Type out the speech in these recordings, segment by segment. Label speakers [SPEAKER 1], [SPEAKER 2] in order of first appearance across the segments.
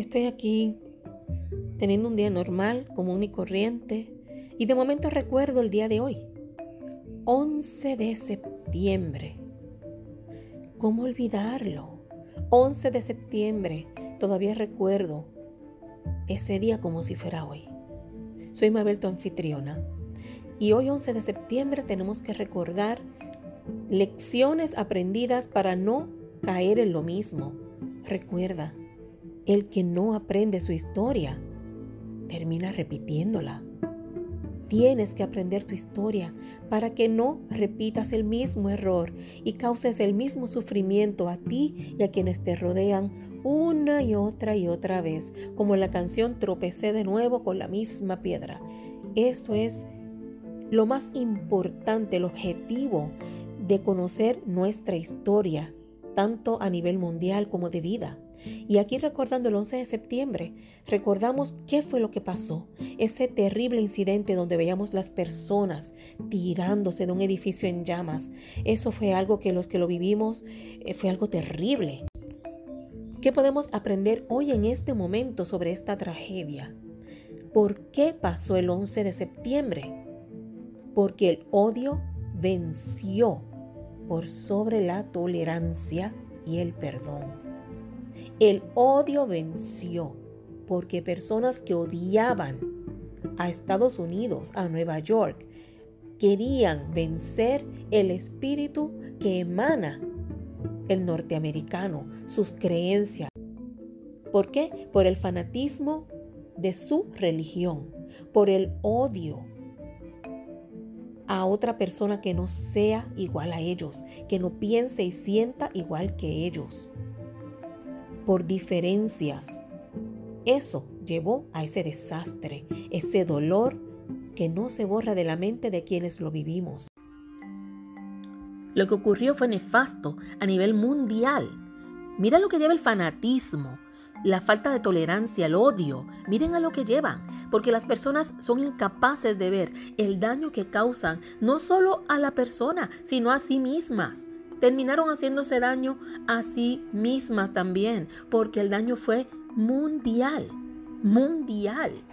[SPEAKER 1] Estoy aquí teniendo un día normal, común y corriente, y de momento recuerdo el día de hoy, 11 de septiembre. ¿Cómo olvidarlo? 11 de septiembre, todavía recuerdo ese día como si fuera hoy. Soy Mabel, tu anfitriona, y hoy 11 de septiembre tenemos que recordar lecciones aprendidas para no caer en lo mismo. Recuerda, el que no aprende su historia termina repitiéndola. Tienes que aprender tu historia para que no repitas el mismo error y causes el mismo sufrimiento a ti y a quienes te rodean una y otra y otra vez, como la canción Tropecé de nuevo con la misma piedra. Eso es lo más importante, el objetivo de conocer nuestra historia, tanto a nivel mundial como de vida. Y aquí recordando el 11 de septiembre, recordamos qué fue lo que pasó, ese terrible incidente donde veíamos las personas tirándose de un edificio en llamas. Eso fue algo que los que lo vivimos eh, fue algo terrible. ¿Qué podemos aprender hoy en este momento sobre esta tragedia? ¿Por qué pasó el 11 de septiembre? Porque el odio venció por sobre la tolerancia y el perdón. El odio venció porque personas que odiaban a Estados Unidos, a Nueva York, querían vencer el espíritu que emana el norteamericano, sus creencias. ¿Por qué? Por el fanatismo de su religión, por el odio a otra persona que no sea igual a ellos, que no piense y sienta igual que ellos por diferencias. Eso llevó a ese desastre, ese dolor que no se borra de la mente de quienes lo vivimos. Lo que ocurrió fue nefasto a nivel mundial. Mira lo que lleva el fanatismo, la falta de tolerancia, el odio. Miren a lo que llevan, porque las personas son incapaces de ver el daño que causan no solo a la persona, sino a sí mismas terminaron haciéndose daño a sí mismas también, porque el daño fue mundial, mundial.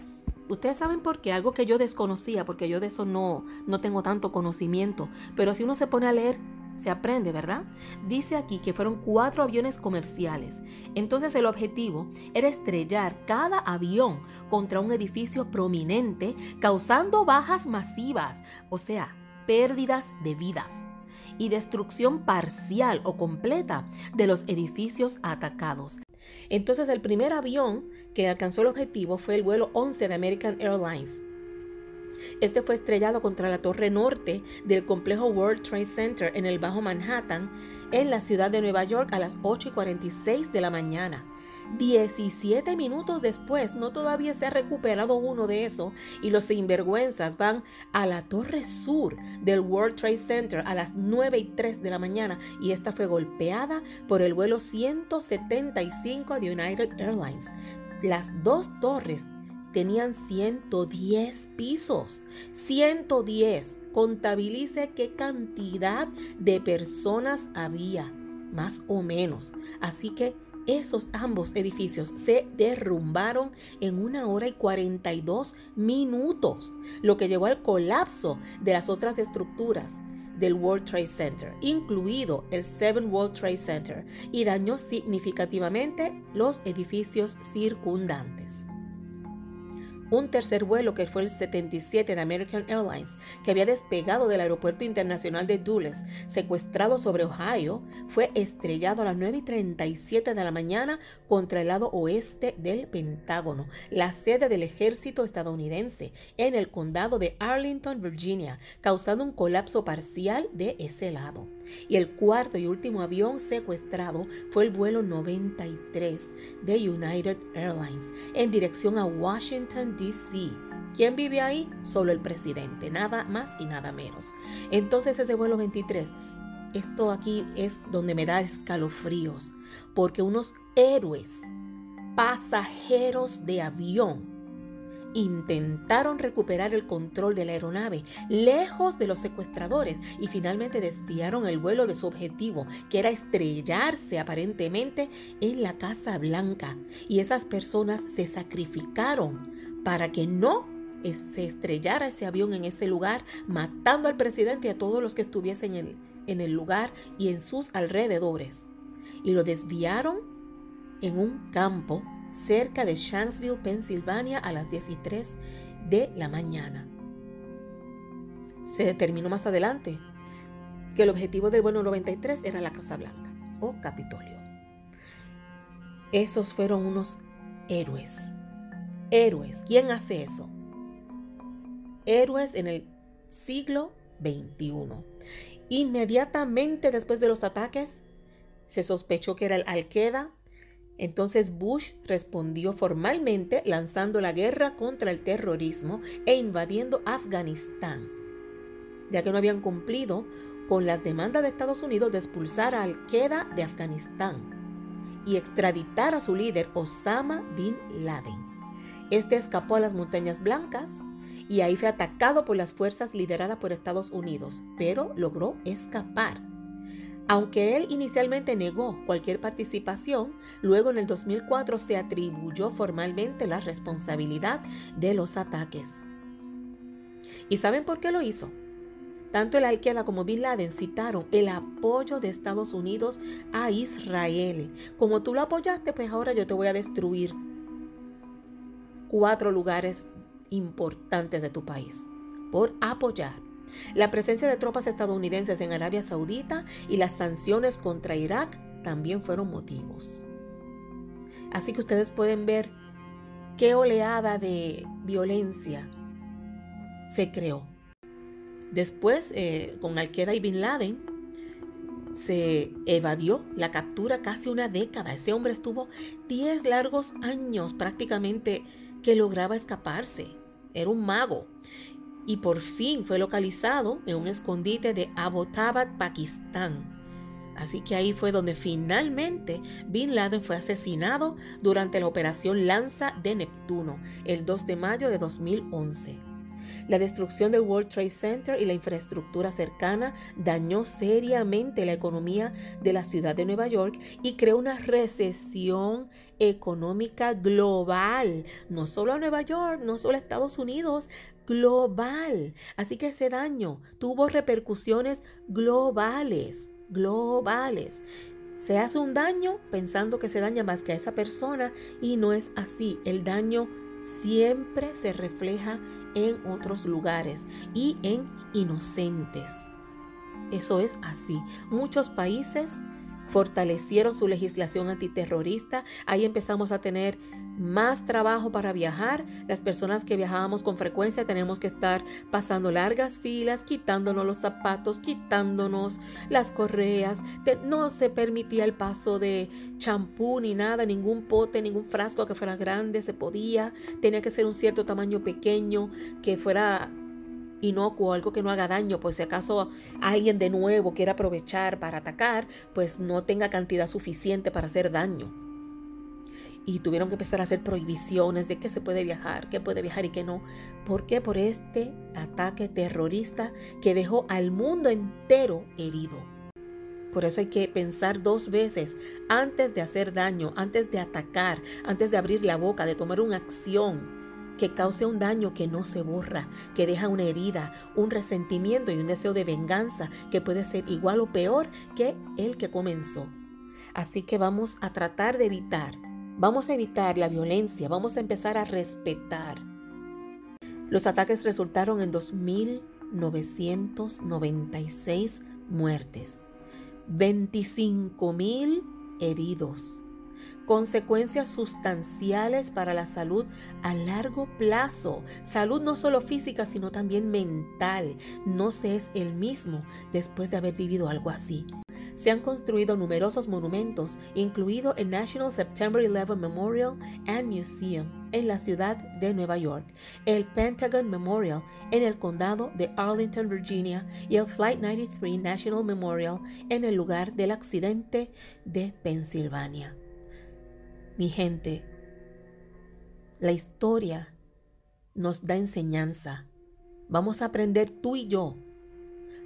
[SPEAKER 1] Ustedes saben por qué, algo que yo desconocía, porque yo de eso no, no tengo tanto conocimiento, pero si uno se pone a leer, se aprende, ¿verdad? Dice aquí que fueron cuatro aviones comerciales. Entonces el objetivo era estrellar cada avión contra un edificio prominente, causando bajas masivas, o sea, pérdidas de vidas y destrucción parcial o completa de los edificios atacados. Entonces el primer avión que alcanzó el objetivo fue el vuelo 11 de American Airlines. Este fue estrellado contra la torre norte del complejo World Trade Center en el Bajo Manhattan, en la ciudad de Nueva York a las 8 y 46 de la mañana. 17 minutos después, no todavía se ha recuperado uno de eso y los sinvergüenzas van a la torre sur del World Trade Center a las 9 y 3 de la mañana y esta fue golpeada por el vuelo 175 de United Airlines. Las dos torres tenían 110 pisos. 110. Contabilice qué cantidad de personas había, más o menos. Así que esos ambos edificios se derrumbaron en una hora y 42 minutos, lo que llevó al colapso de las otras estructuras del World Trade Center, incluido el Seven World Trade Center, y dañó significativamente los edificios circundantes un tercer vuelo que fue el 77 de American Airlines, que había despegado del Aeropuerto Internacional de Dulles, secuestrado sobre Ohio, fue estrellado a las 9 y 37 de la mañana contra el lado oeste del Pentágono, la sede del ejército estadounidense, en el condado de Arlington, Virginia, causando un colapso parcial de ese lado. Y el cuarto y último avión secuestrado fue el vuelo 93 de United Airlines, en dirección a Washington, DC. ¿Quién vive ahí? Solo el presidente, nada más y nada menos. Entonces ese vuelo 23, esto aquí es donde me da escalofríos, porque unos héroes, pasajeros de avión, intentaron recuperar el control de la aeronave lejos de los secuestradores y finalmente desviaron el vuelo de su objetivo, que era estrellarse aparentemente en la Casa Blanca. Y esas personas se sacrificaron para que no se estrellara ese avión en ese lugar, matando al presidente y a todos los que estuviesen en, en el lugar y en sus alrededores. Y lo desviaron en un campo cerca de Shanksville, Pensilvania, a las 10 y 3 de la mañana. Se determinó más adelante que el objetivo del vuelo 93 era la Casa Blanca o Capitolio. Esos fueron unos héroes. Héroes. ¿Quién hace eso? Héroes en el siglo XXI. Inmediatamente después de los ataques, se sospechó que era el Al-Qaeda entonces Bush respondió formalmente lanzando la guerra contra el terrorismo e invadiendo Afganistán, ya que no habían cumplido con las demandas de Estados Unidos de expulsar a Al-Qaeda de Afganistán y extraditar a su líder Osama bin Laden. Este escapó a las Montañas Blancas y ahí fue atacado por las fuerzas lideradas por Estados Unidos, pero logró escapar. Aunque él inicialmente negó cualquier participación, luego en el 2004 se atribuyó formalmente la responsabilidad de los ataques. ¿Y saben por qué lo hizo? Tanto el Al-Qaeda como Bin Laden citaron el apoyo de Estados Unidos a Israel. Como tú lo apoyaste, pues ahora yo te voy a destruir cuatro lugares importantes de tu país por apoyar la presencia de tropas estadounidenses en Arabia Saudita y las sanciones contra Irak también fueron motivos. Así que ustedes pueden ver qué oleada de violencia se creó. Después, eh, con Al-Qaeda y Bin Laden, se evadió la captura casi una década. Ese hombre estuvo 10 largos años prácticamente que lograba escaparse. Era un mago y por fin fue localizado en un escondite de Abbottabad, Pakistán. Así que ahí fue donde finalmente Bin Laden fue asesinado durante la operación Lanza de Neptuno, el 2 de mayo de 2011. La destrucción del World Trade Center y la infraestructura cercana dañó seriamente la economía de la ciudad de Nueva York y creó una recesión económica global, no solo a Nueva York, no solo a Estados Unidos, global. Así que ese daño tuvo repercusiones globales, globales. Se hace un daño pensando que se daña más que a esa persona y no es así. El daño siempre se refleja en otros lugares y en inocentes. Eso es así. Muchos países fortalecieron su legislación antiterrorista. Ahí empezamos a tener más trabajo para viajar. Las personas que viajábamos con frecuencia tenemos que estar pasando largas filas, quitándonos los zapatos, quitándonos las correas. No se permitía el paso de champú ni nada, ningún pote, ningún frasco que fuera grande se podía. Tenía que ser un cierto tamaño pequeño, que fuera inocuo, algo que no haga daño, pues si acaso alguien de nuevo quiere aprovechar para atacar, pues no tenga cantidad suficiente para hacer daño. Y tuvieron que empezar a hacer prohibiciones de qué se puede viajar, qué puede viajar y qué no. ¿Por qué? Por este ataque terrorista que dejó al mundo entero herido. Por eso hay que pensar dos veces antes de hacer daño, antes de atacar, antes de abrir la boca, de tomar una acción que cause un daño que no se borra, que deja una herida, un resentimiento y un deseo de venganza que puede ser igual o peor que el que comenzó. Así que vamos a tratar de evitar, vamos a evitar la violencia, vamos a empezar a respetar. Los ataques resultaron en 2.996 muertes, 25.000 heridos consecuencias sustanciales para la salud a largo plazo. Salud no solo física, sino también mental. No se es el mismo después de haber vivido algo así. Se han construido numerosos monumentos, incluido el National September 11 Memorial and Museum en la ciudad de Nueva York, el Pentagon Memorial en el condado de Arlington, Virginia, y el Flight 93 National Memorial en el lugar del accidente de Pensilvania. Mi gente, la historia nos da enseñanza. Vamos a aprender tú y yo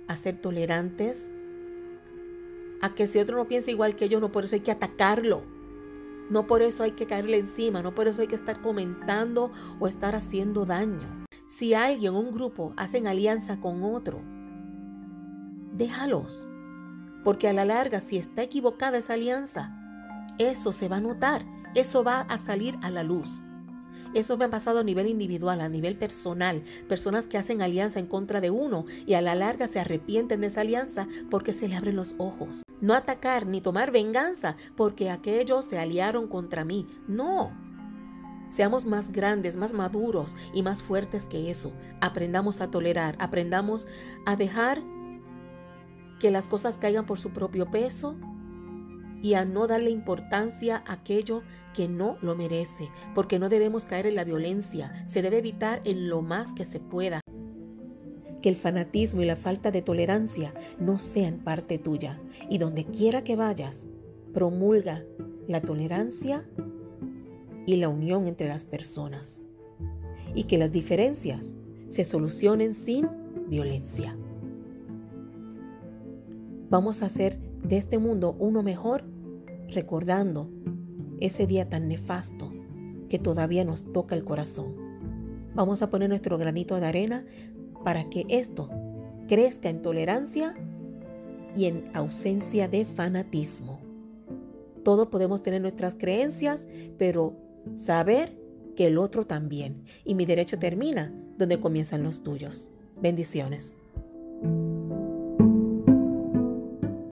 [SPEAKER 1] a ser tolerantes, a que si otro no piensa igual que yo, no por eso hay que atacarlo. No por eso hay que caerle encima, no por eso hay que estar comentando o estar haciendo daño. Si alguien un grupo hacen alianza con otro, déjalos. Porque a la larga, si está equivocada esa alianza, eso se va a notar, eso va a salir a la luz. Eso me ha pasado a nivel individual, a nivel personal. Personas que hacen alianza en contra de uno y a la larga se arrepienten de esa alianza porque se le abren los ojos. No atacar ni tomar venganza porque aquellos se aliaron contra mí. No. Seamos más grandes, más maduros y más fuertes que eso. Aprendamos a tolerar, aprendamos a dejar que las cosas caigan por su propio peso y a no darle importancia a aquello que no lo merece, porque no debemos caer en la violencia, se debe evitar en lo más que se pueda. Que el fanatismo y la falta de tolerancia no sean parte tuya y donde quiera que vayas, promulga la tolerancia y la unión entre las personas y que las diferencias se solucionen sin violencia. Vamos a hacer de este mundo uno mejor recordando ese día tan nefasto que todavía nos toca el corazón. Vamos a poner nuestro granito de arena para que esto crezca en tolerancia y en ausencia de fanatismo. Todos podemos tener nuestras creencias, pero saber que el otro también. Y mi derecho termina donde comienzan los tuyos. Bendiciones.